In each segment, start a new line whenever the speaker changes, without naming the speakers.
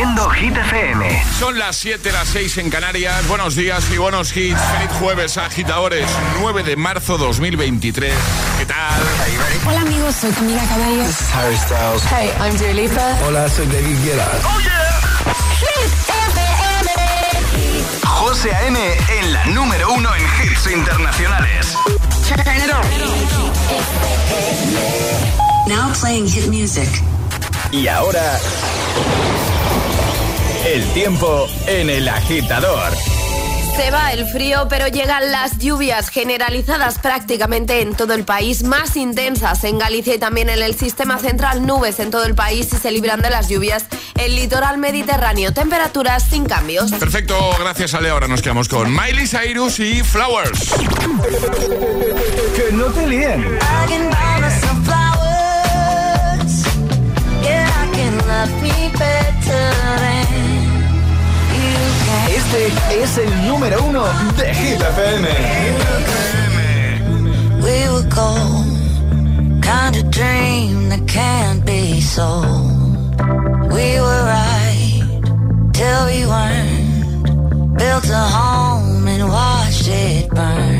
Produciendo Hit FM.
Son las 7, las 6 en Canarias. Buenos días y buenos hits. Feliz jueves, agitadores. 9 de marzo 2023. ¿Qué tal?
Hola amigos, soy Camila Cabello.
This is Harry Styles.
Hey, I'm Dua Lipa.
Hola, soy David Guetta.
¡Oh, yeah!
Hit FM.
José A.M. en la número uno en hits internacionales.
Turn it on.
Now playing hit music.
Y ahora... El tiempo en el agitador.
Se va el frío, pero llegan las lluvias generalizadas prácticamente en todo el país, más intensas en Galicia y también en el sistema central, nubes en todo el país y se libran de las lluvias el litoral mediterráneo, temperaturas sin cambios.
Perfecto, gracias Ale. Ahora nos quedamos con Miley Cyrus y Flowers.
Que no te líen. Este es el número uno de Hit FM.
We were gold, kind of dream that can't be sold. We were right till we weren't. Built a home and watched it burn.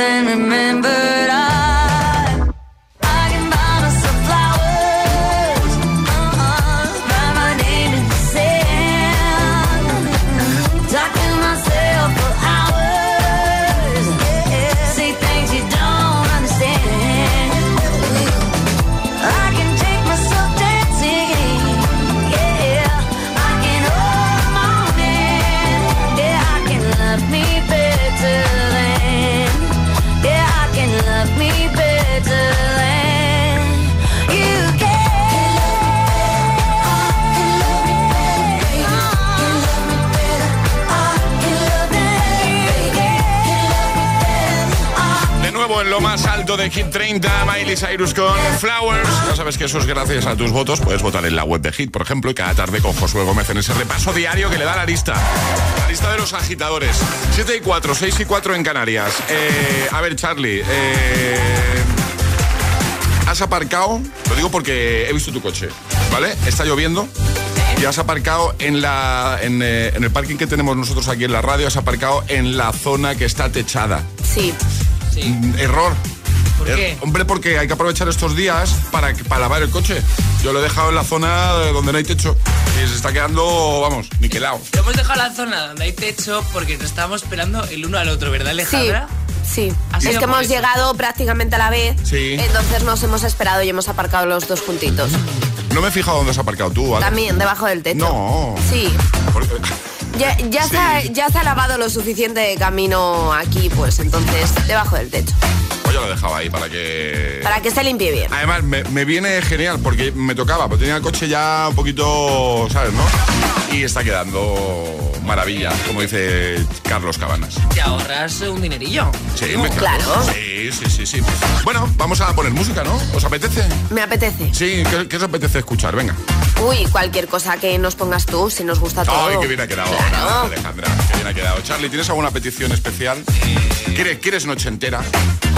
then
remember más alto de Hit 30, Miley Cyrus con Flowers. Ya sabes que eso es gracias a tus votos. Puedes votar en la web de Hit, por ejemplo, y cada tarde con Josué Gómez en ese repaso diario que le da la lista. La lista de los agitadores. 7 y 4, 6 y 4 en Canarias. Eh, a ver, Charlie. eh, has aparcado, lo digo porque he visto tu coche, ¿vale? Está lloviendo y has aparcado en, la, en, eh, en el parking que tenemos nosotros aquí en la radio, has aparcado en la zona que está techada.
Sí.
Mm, Error.
¿Por
Er-
qué?
Hombre, porque hay que aprovechar estos días para, para lavar el coche. Yo lo he dejado en la zona donde no hay techo y se está quedando, vamos, niquelado.
Lo hemos dejado la zona donde hay techo porque nos estábamos esperando el uno al otro, ¿verdad,
Sí,
Alejandra?
sí.
Ha
Es
sido
que hemos
eso.
llegado prácticamente a la vez.
Sí.
Entonces nos hemos esperado y hemos aparcado los dos juntitos.
No me he fijado dónde has aparcado tú, ¿vale?
También, debajo del techo.
No.
Sí.
Porque-
Ya, ya,
Sí.
se ha, ya se ha lavado lo suficiente de camino aquí, pues entonces, debajo del techo.
Pues yo lo dejaba ahí para que...
Para que se limpie bien.
Además, me, me viene genial porque me tocaba, porque tenía el coche ya un poquito, ¿sabes, no? Y está quedando maravilla, como dice Carlos Cabanas.
Te ahorras un dinerillo.
Sí,
No,
me
claro.
Sí, sí, sí, sí. Bueno, vamos a poner música, ¿no? ¿Os apetece?
Me apetece.
Sí, ¿qué, qué os apetece escuchar? Venga.
Uy, cualquier cosa que nos pongas tú, si nos gusta todo.
Ay, qué bien ha quedado,
Claro.
Alejandra. Qué bien ha quedado. Charlie, ¿tienes alguna petición especial? ¿Quieres, ¿Quieres noche entera?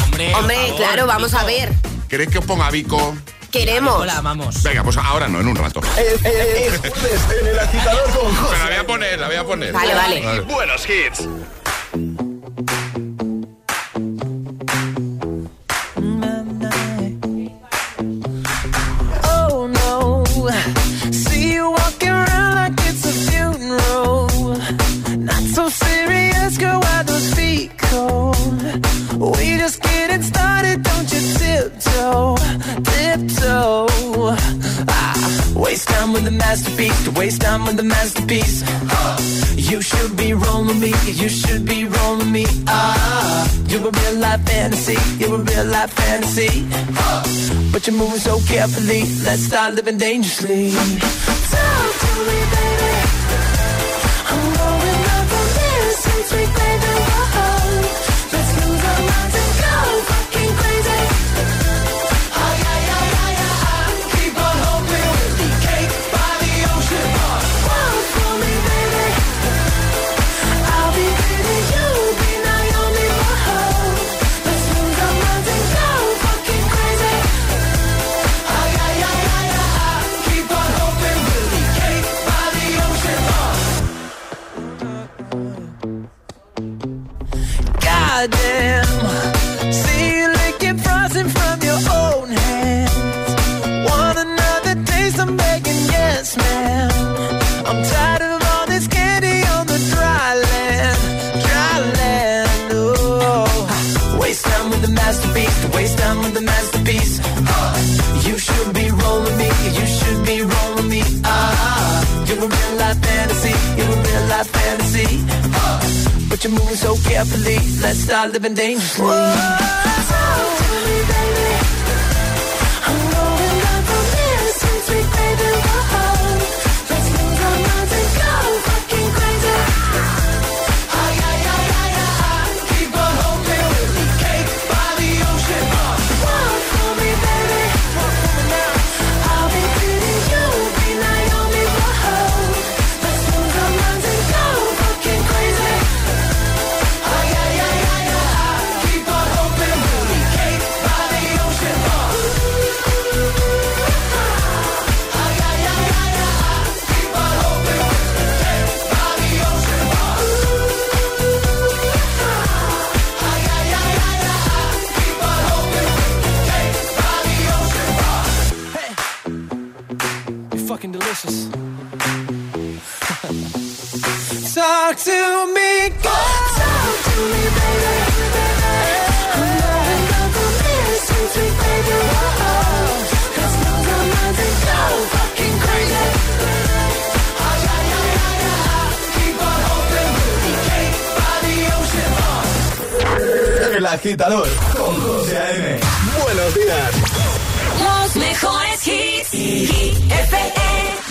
Hombre,
Hombre,
favor,
claro, vamos a
Vico.
ver.
¿Queréis que os ponga Vico?
Queremos.
Hola, vamos.
Venga, pues ahora no, en un rato.
Es, es- es jueves en el agitador con
Pero
José.
la voy a poner, la voy a poner.
Vale, vale.
Buenos hits.
Masterpiece. You should be rolling me, you should be rolling me. Ah, you're a real life fantasy, you're a real life fantasy. But you're moving so carefully. Let's start living dangerously. Talk to me, baby. I'm going up on this since we played the. But you're moving so carefully. Let's start living dangerously. Talk
agitador con José A.M. Buenos días.
Los mejores hits. Hit FM.
Wasn't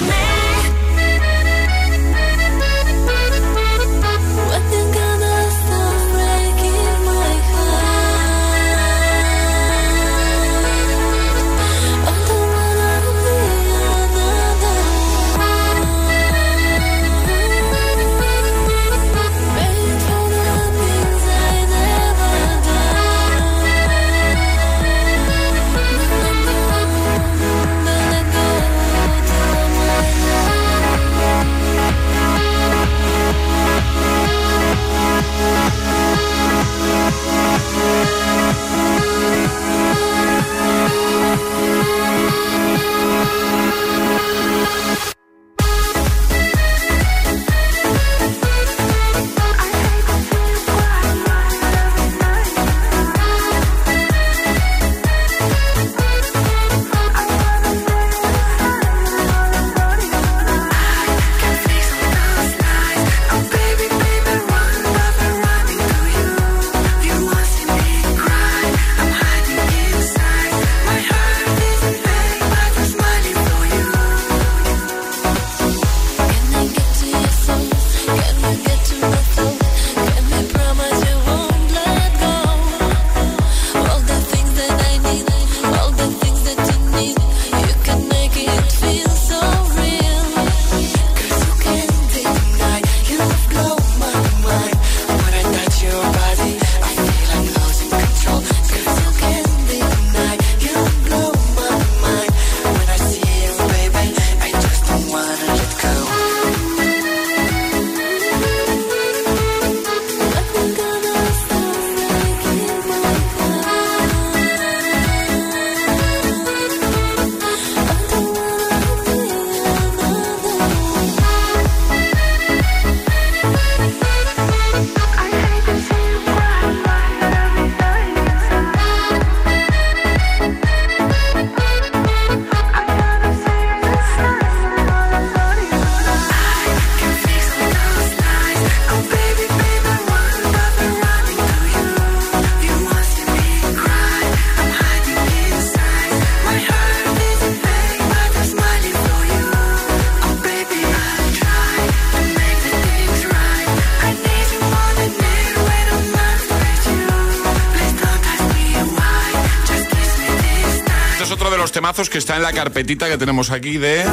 temazos que está en la carpetita que tenemos aquí de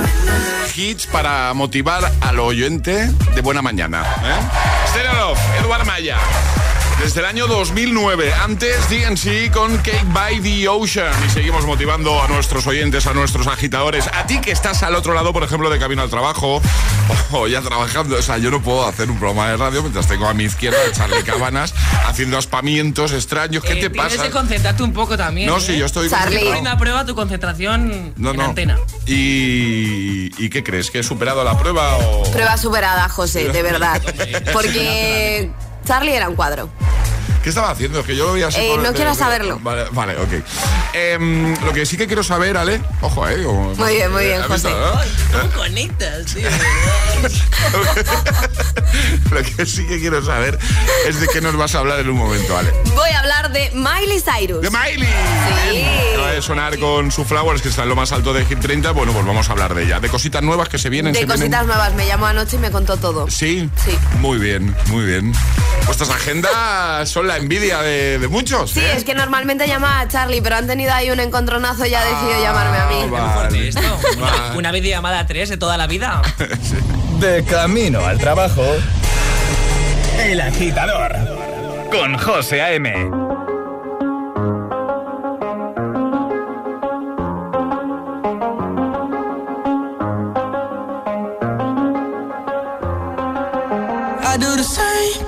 hits para motivar al oyente de buena mañana. ¿eh? Eduard Maya. Desde el año 2009, antes DNC con Cake by the Ocean. Y seguimos motivando a nuestros oyentes, a nuestros agitadores. A ti que estás al otro lado, por ejemplo, de camino al trabajo o ya trabajando. O sea, yo no puedo hacer un programa de radio mientras tengo a mi izquierda a Charlie Cabanas haciendo aspamientos extraños. ¿Qué
Eh,
te
tienes
pasa?
que concentrarte un poco también.
No,
¿eh?
sí, yo estoy
Charlie.
concentrado.
Pon a prueba tu concentración
No,
en
no.
antena.
¿Y, ¿Y qué crees? ¿Que he superado la prueba o...?
Prueba superada, José, de verdad. Porque Charlie era un cuadro.
¿Qué estaba haciendo? Es que yo lo vi así.
Eh, no quiero
de-
saberlo.
Vale, vale, ok. Em, lo que sí que quiero saber, Ale. Ojo, eh. como-
Muy bien, muy bien,
¿Has visto,
José.
no?
Ay, ¿Cómo conectas, tío?
lo que sí que quiero saber es de qué nos vas a hablar en un momento, Ale.
Voy a hablar de Miley Cyrus.
¡De Miley!
Sí.
Acaba de sonar con su Flowers, que está en lo más alto de Hit 30. Bueno, pues vamos a hablar de ella. De cositas nuevas que se vienen.
De
se vienen.
cositas nuevas. Me llamó anoche y me contó todo.
Sí.
Sí.
Muy bien, muy bien. Vuestras agendas son la envidia de, de muchos.
Sí,
¿eh?
es que normalmente llama a Charlie, pero han tenido ahí un encontronazo y ha decidido llamarme a mí.
Ah,
fuerte esto.
Vale.
Una videollamada a tres de toda la vida.
De camino al trabajo. El agitador. Con José A.M.
I do the same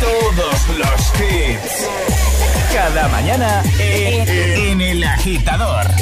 todos los hits. Cada mañana en, en El Agitador.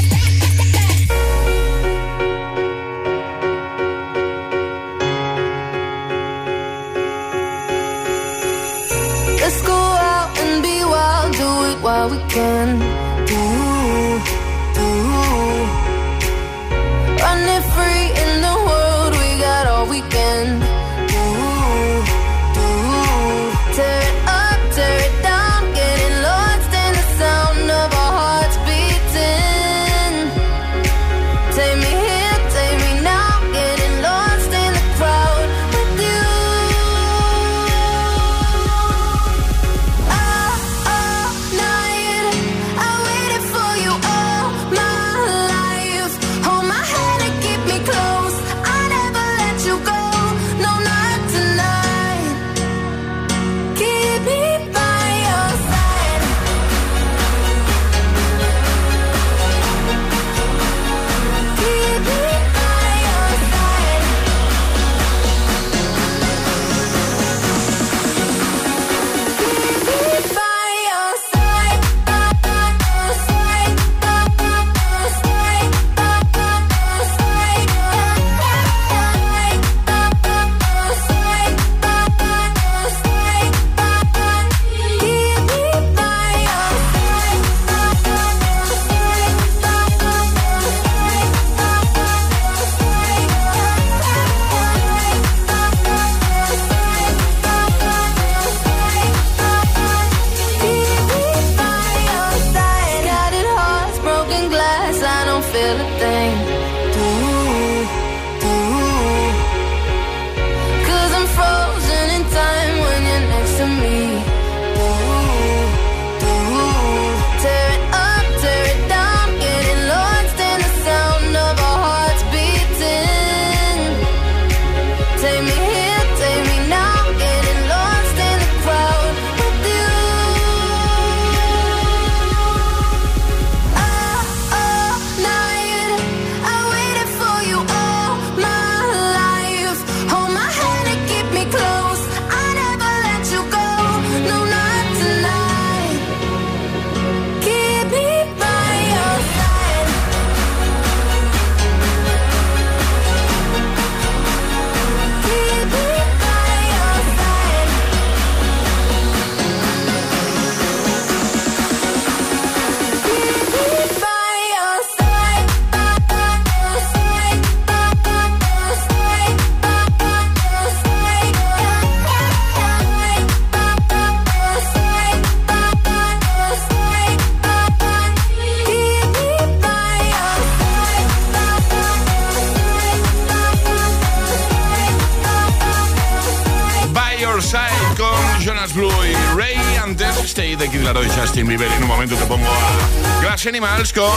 Animals con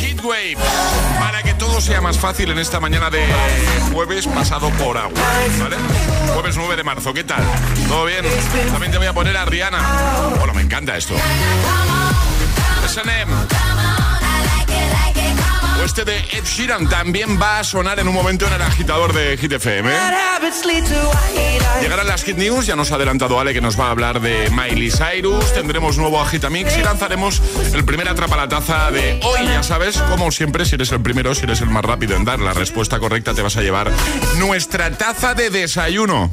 Heatwave. Para que todo sea más fácil en esta mañana de jueves pasado por agua. Jueves 9 de marzo. ¿Qué tal? ¿Todo bien? También te voy a poner a Rihanna. Bueno, me encanta esto. S&M. Este de Ed Sheeran también va a sonar en un momento en el agitador de Hit FM. Llegarán las Hit News, ya nos ha adelantado Ale que nos va a hablar de Miley Cyrus, tendremos nuevo Agitamix y lanzaremos el primer atrapa la taza de hoy, ya sabes, como siempre, si eres el primero, si eres el más rápido en dar la respuesta correcta, te vas a llevar nuestra taza de desayuno.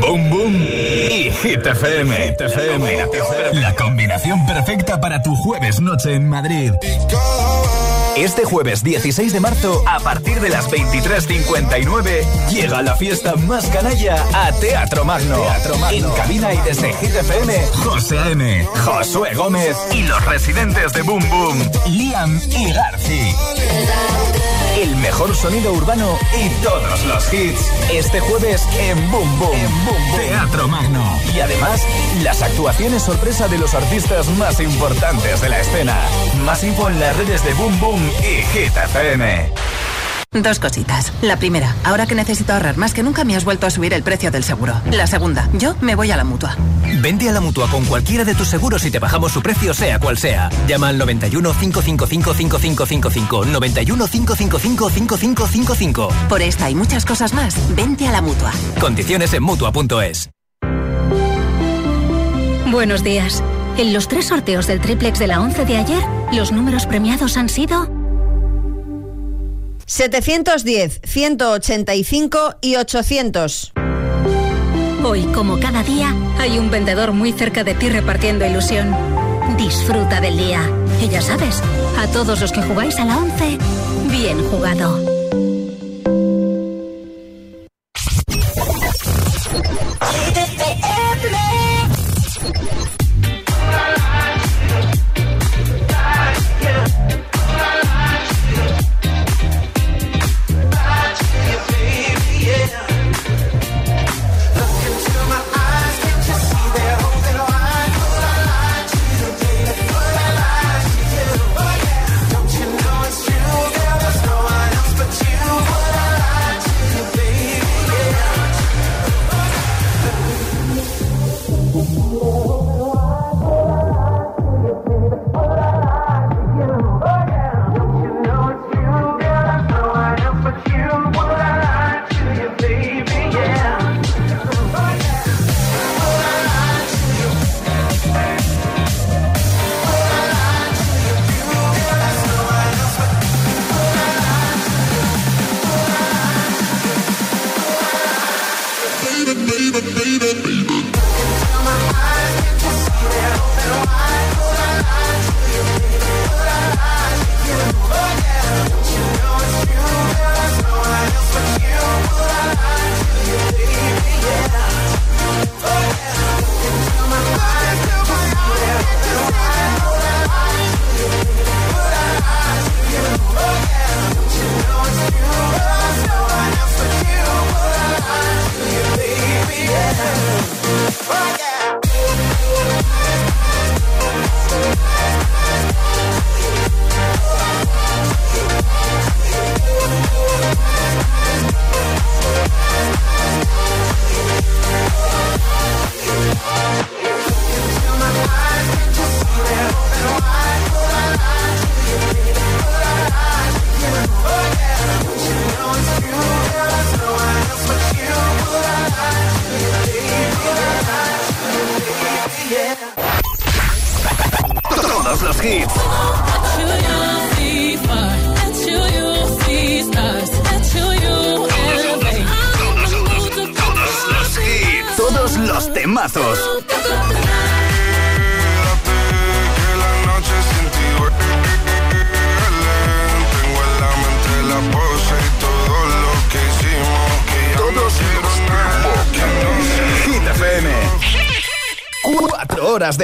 Boom, boom. Y Hit FM. Hit FM. La combinación perfecta para tu jueves noche en Madrid. Este jueves 16 de marzo, a partir de las 23.59, llega la fiesta más canalla a Teatro Magno. Teatro Magno. En cabina y desde Hit FM, José A.M., Josué Gómez y los residentes de Boom Boom, Liam y Garci. El mejor sonido urbano y todos los hits. Este jueves en Boom Boom, en Boom Boom. Teatro Magno. Y además, las actuaciones sorpresa de los artistas más importantes de la escena. Más info en las redes de Boom Boom y Hit FM.
Dos cositas. La primera, ahora que necesito ahorrar más que nunca me has vuelto a subir el precio del seguro. La segunda, yo me voy a la mutua.
Vente a la mutua con cualquiera de tus seguros y te bajamos su precio, sea cual sea. Llama al 91 555 5555. 91 555 5555.
Por esta y muchas cosas más, vente a la mutua.
Condiciones en mutua.es.
Buenos días. En los tres sorteos del triplex de la 11 de ayer, los números premiados han sido
710, 185 y 800.
Hoy, como cada día, hay un vendedor muy cerca de ti repartiendo ilusión. Disfruta del día. Y ya sabes, a todos los que jugáis a la 11, bien jugado.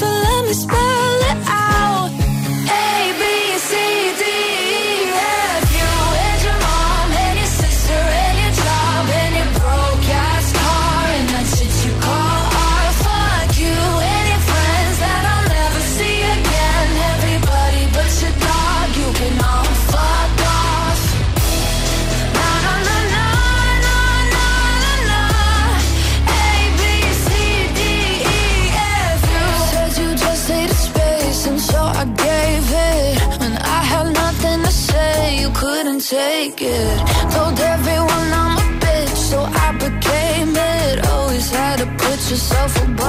So let me spell yourself away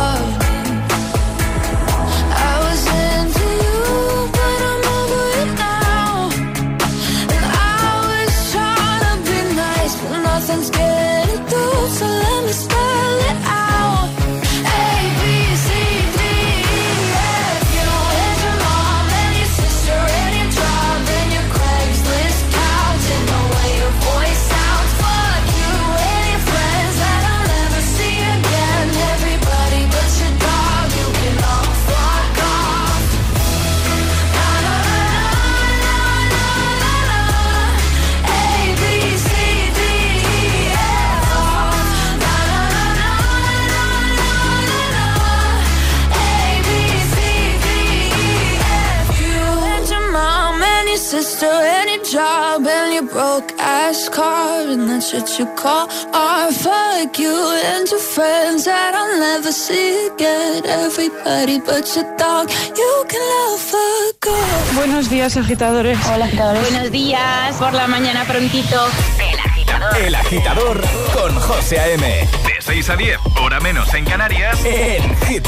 you call you friends that I'll never see again. Everybody but you can.
Buenos días, agitadores. Hola, agitadores.
Buenos días, por la mañana prontito.
El agitador. El agitador con José A.M. De 6 a 10, hora menos en Canarias, en Hit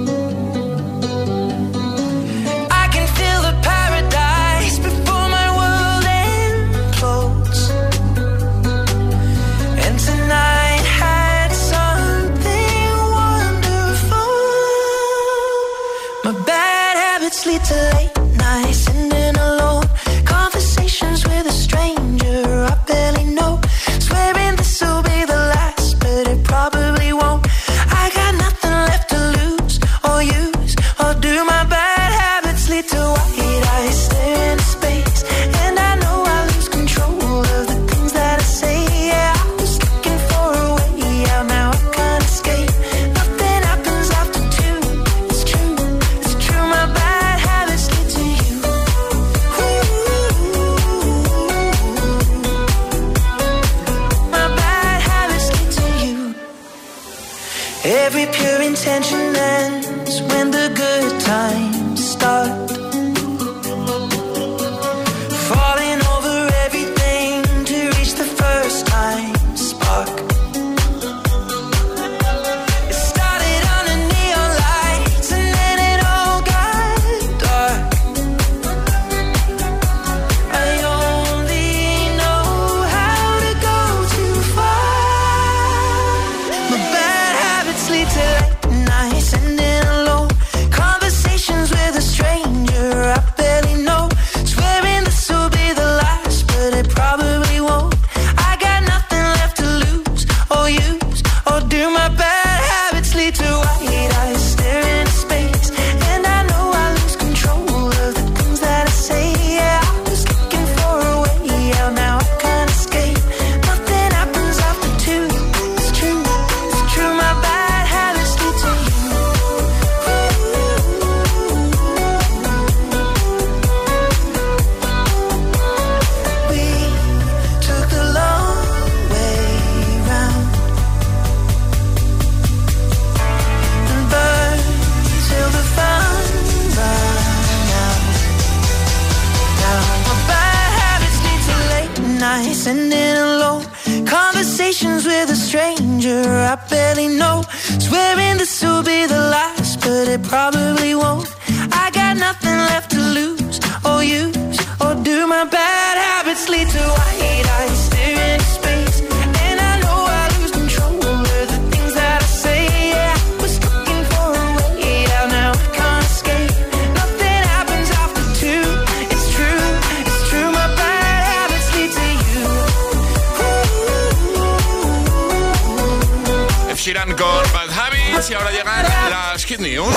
Sheeran con Bad Habits y ahora llegan las Hit News.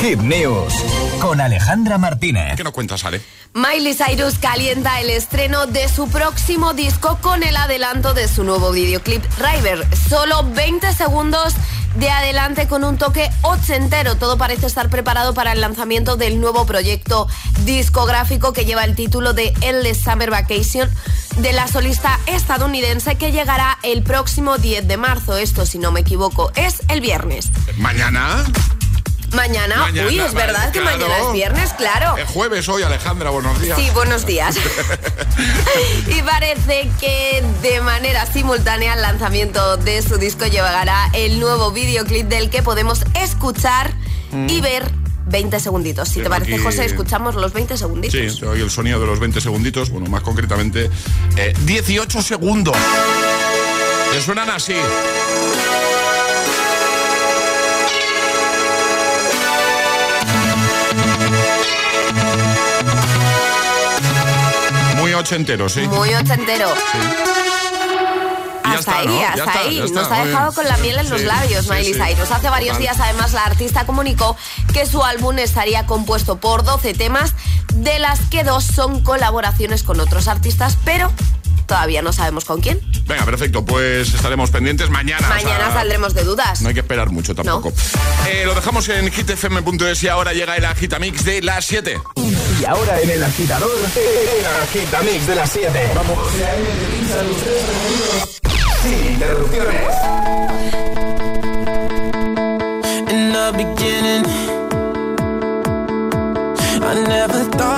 Hit News con Alejandra Martínez.
¿Qué nos cuentas, Ale?
Miley Cyrus calienta el estreno de su próximo disco con el adelanto de su nuevo videoclip River. Solo 20 segundos de adelante con un toque ochentero. Todo parece estar preparado para el lanzamiento del nuevo proyecto discográfico que lleva el título de Endless Summer Vacation de la solista estadounidense que llegará el próximo 10 de marzo. Esto, si no me equivoco, es el viernes.
¿Mañana?
Mañana,
Mañana,
uy, es verdad que
claro.
mañana es viernes, claro.
El jueves hoy, Alejandra, buenos días.
Sí, buenos días. y parece que de manera simultánea al lanzamiento de su disco llegará el nuevo videoclip del que podemos escuchar y ver 20 segunditos. Si te parece,
aquí-
José, escuchamos los 20 segunditos.
Sí, el sonido de los 20 segunditos, bueno, más concretamente, eh, 18 segundos. Que suenan así. Ochentero, sí.
Muy ochentero.
Ya
Hasta
está,
ahí, hasta
está,
ahí.
está,
Nos ha dejado con la miel en los
Sí,
labios,
sí,
Miley
sí.
Cyrus. Hace varios
Total.
días, además, la artista comunicó que su álbum estaría compuesto por 12 temas, de las que dos son colaboraciones con otros artistas, pero todavía no sabemos con quién.
Venga, perfecto, pues estaremos pendientes mañana. o
Mañana
sea,
saldremos de dudas.
No hay que esperar mucho tampoco. Eh, lo dejamos en hitfm.es y ahora llega el agitamix de las 7.
Y ahora en el agitador, el agitamix de las 7. Vamos. Sin interrupciones.
In the beginning, I never thought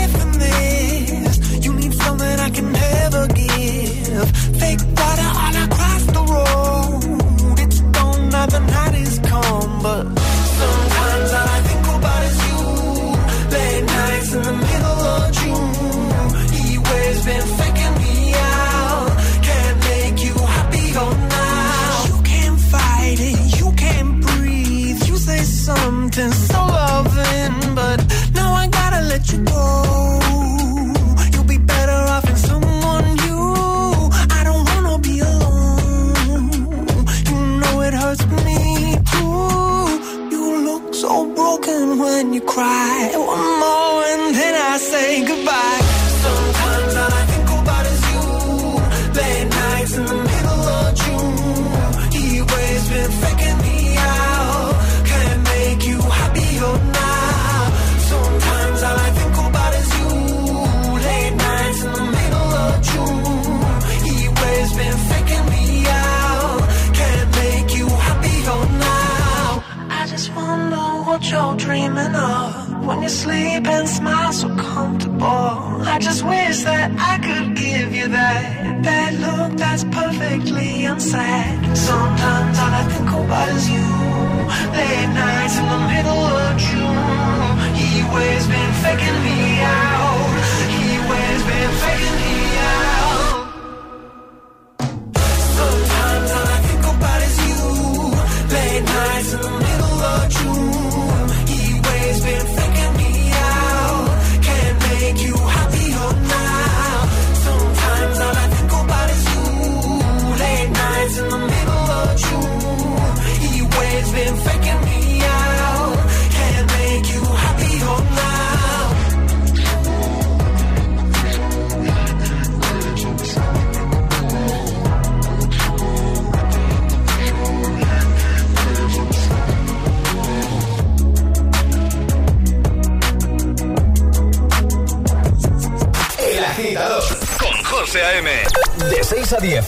taking me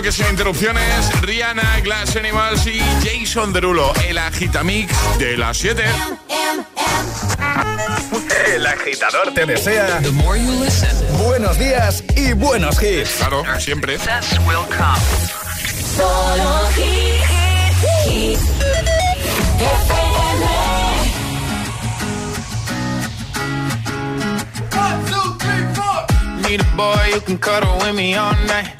Bloque sin interrupciones. Rihanna, Glass Animals y Jason Derulo. El agitamix de las 7.
El agitador te desea buenos días y buenos hits.
Claro, siempre.
Solo hit, hit, FM.
Need a boy who can cuddle with me all night.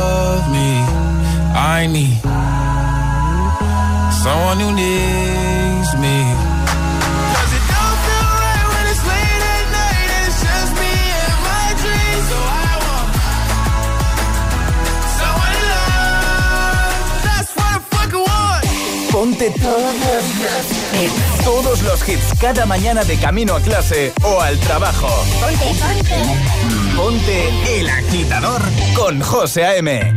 I need someone who needs me. 'Cause it don't feel right when it's late at night and it's just me and my dreams. So I want someone to love. That's what I fucking want.
Ponte todos los hits. Todos los hits cada mañana de camino a clase o al trabajo.
Ponte, ponte.
Ponte el agitador con José A.M.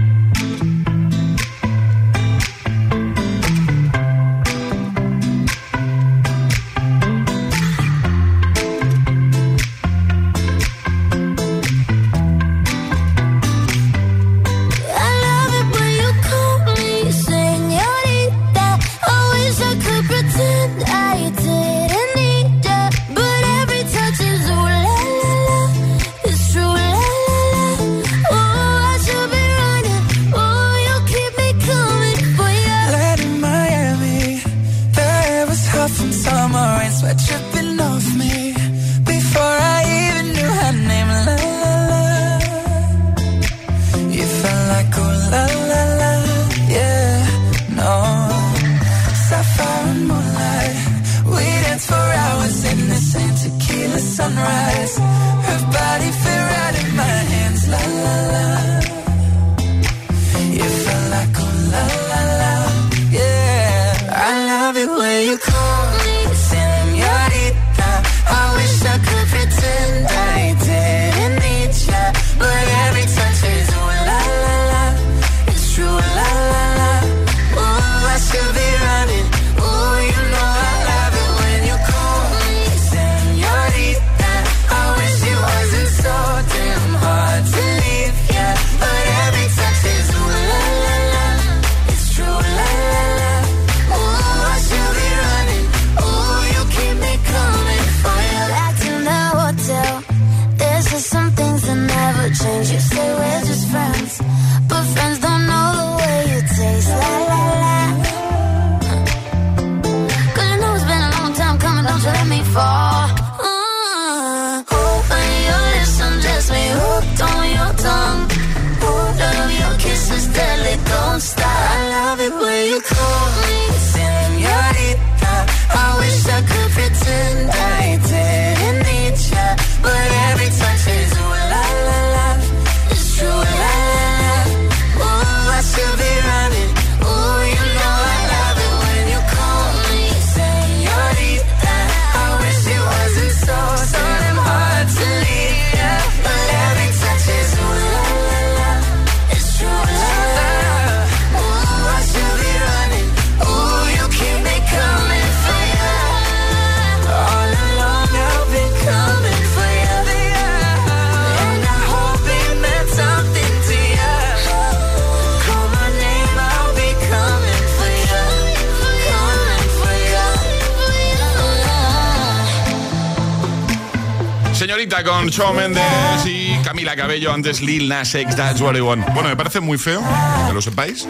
Con Shawn Mendes y Camila Cabello, antes Lil Nas X, That's What I Want. Bueno, me parece muy feo, que lo sepáis,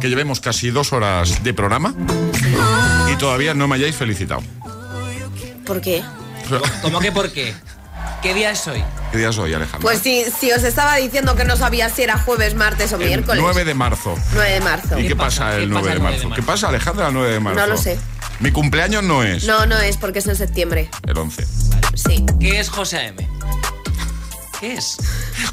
que llevemos casi dos horas de programa y todavía no me hayáis felicitado.
¿Por qué?
¿Cómo que por qué? ¿Qué día es hoy?
¿Qué día es hoy, Alejandro?
Pues si, si os estaba diciendo que no sabía si era jueves, martes o
El
miércoles.
9 de marzo.
9 de marzo.
¿Y qué, pasa, el 9 de marzo? ¿Qué pasa, Alejandra, el 9 de marzo?
No lo sé.
Mi cumpleaños no es
No, no es porque es en septiembre.
el 11.
Sí.
¿Qué es José A.M.? ¿Qué es?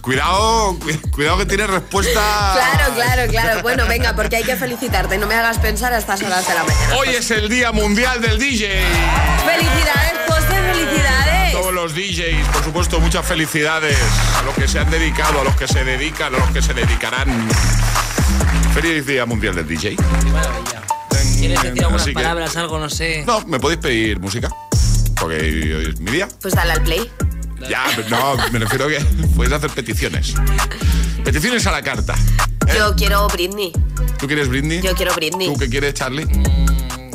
Cuidado, cu- cuidado que tiene respuesta.
Claro, claro, claro. Bueno, venga, porque hay que felicitarte. No me hagas pensar a estas horas de la mañana.
Hoy es el Día Mundial del DJ.
Felicidades, José, felicidades.
Todos los DJs, por supuesto, muchas felicidades a los que se han dedicado, a los que se dedican, a los que se dedicarán. Feliz Día Mundial del DJ.
¿Quieres decir algunas
Así que-
palabras, algo, no sé?
No, me podéis pedir música. Porque hoy es mi día.
Pues dale al play.
Ya, pero no, me refiero a que puedes hacer peticiones. Peticiones a la carta. ¿eh?
Yo quiero Britney.
¿Tú quieres Britney?
Yo quiero Britney.
¿Tú qué quieres, Charlie?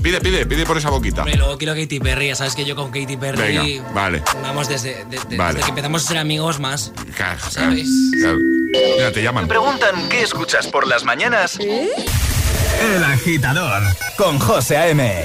Pide, pide, pide por esa boquita.
Hombre, luego quiero Katy Perry, ya sabes que yo con Katy Perry
Venga, vale.
vamos desde, de- de-
Vale.
desde que empezamos a ser amigos más.
Claro,
¿Sabes?
claro. Mira, te llaman.
Preguntan qué escuchas por las mañanas. El agitador con José A.M.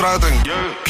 traten. Yeah.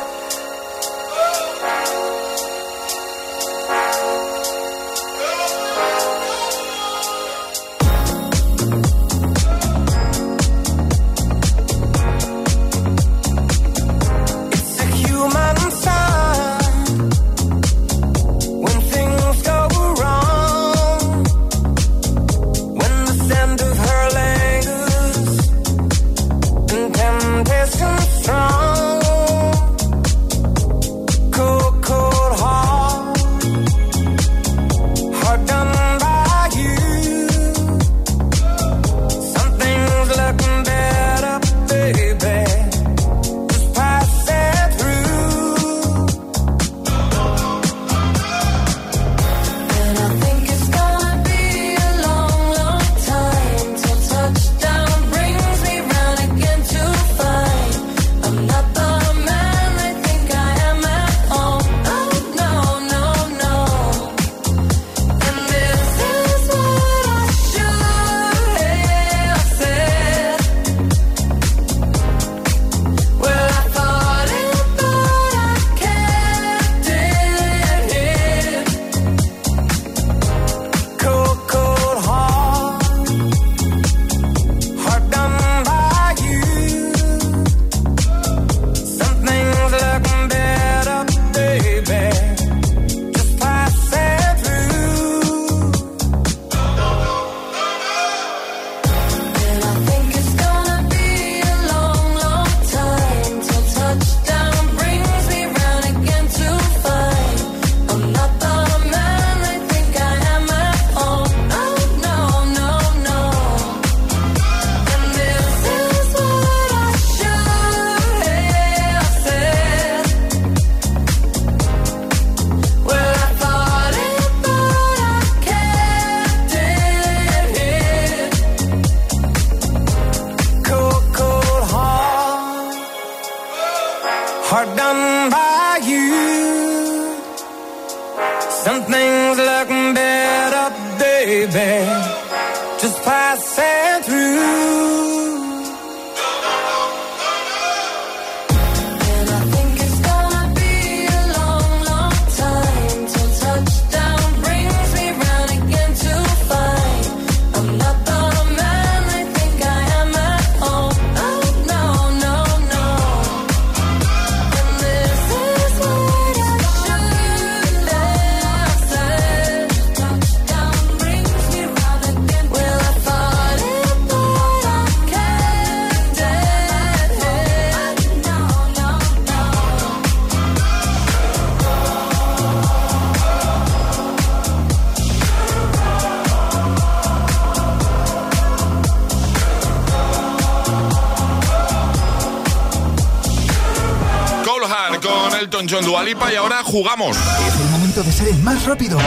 Jugamos.
Es el momento de ser el más rápido.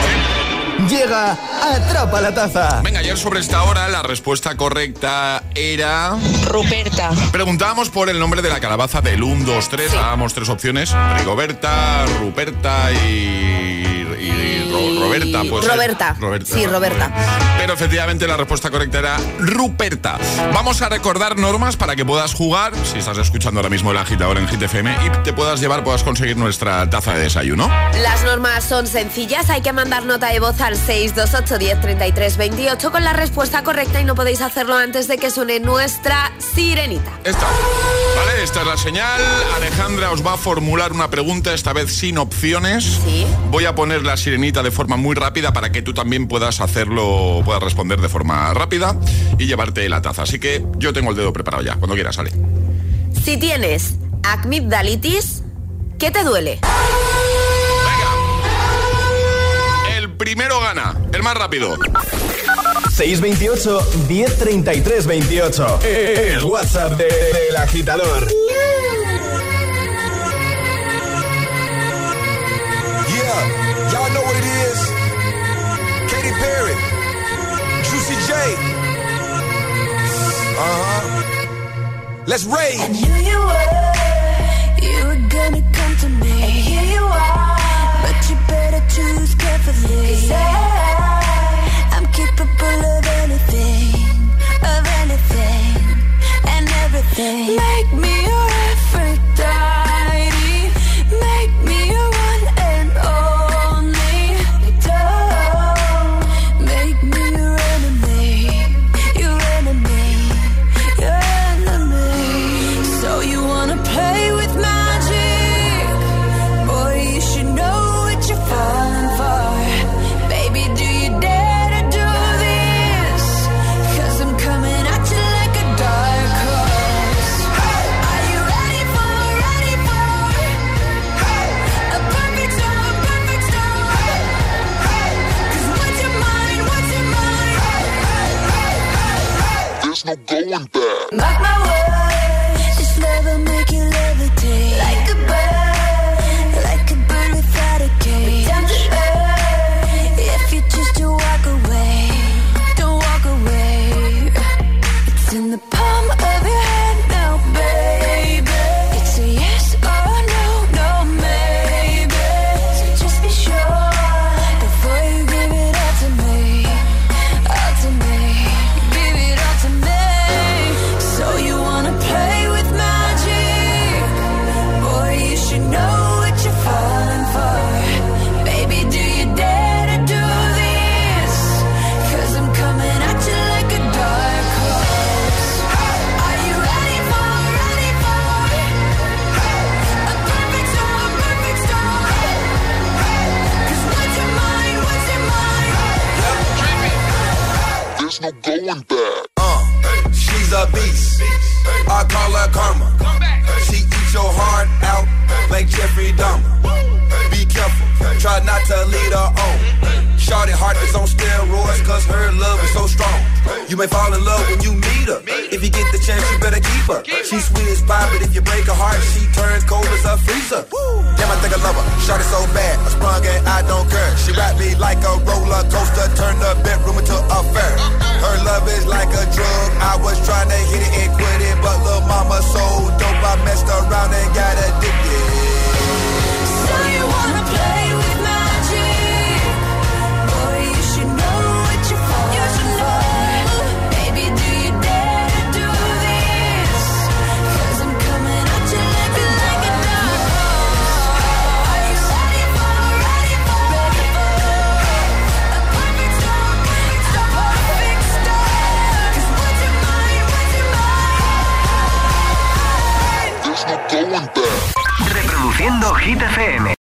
Llega Atrapa la Taza.
Venga, ayer sobre esta hora la respuesta correcta era...
Ruperta.
Preguntábamos por el nombre de la calabaza del 1, 2, 3. Dábamos tres opciones. Rigoberta, Ruperta y... y Ro- Roberta, pues.
Roberta. Sí, Roberta.
Pero efectivamente la respuesta correcta era Ruperta. Vamos a recordar normas para que puedas jugar, si estás escuchando ahora mismo el agitador en Hit FM, y te puedas llevar, puedas conseguir nuestra taza de desayuno.
Las normas son sencillas, hay que mandar nota de voz al 628 10 33 28 con la respuesta correcta y no podéis hacerlo antes de que suene nuestra sirenita.
Esta. Vale, esta es la señal. Alejandra os va a formular una pregunta, esta vez sin opciones.
Sí.
Voy a poner la sirenita de forma muy rápida para que tú también puedas hacerlo, puedas responder de forma rápida y llevarte la taza. Así que yo tengo el dedo preparado ya. Cuando quieras, sale.
Si tienes amigdalitis, ¿qué te duele?
Primero gana, el más rápido.
628 1033 28. El WhatsApp de- del agitador.
Yeah, y'all know what it is. Katy Perry, Juicy J. Uh huh. Let's rage.
I knew you were, you were gonna come to me. And here you are, but you better choose I, I'm capable of anything, of anything, and everything. Make me your
no going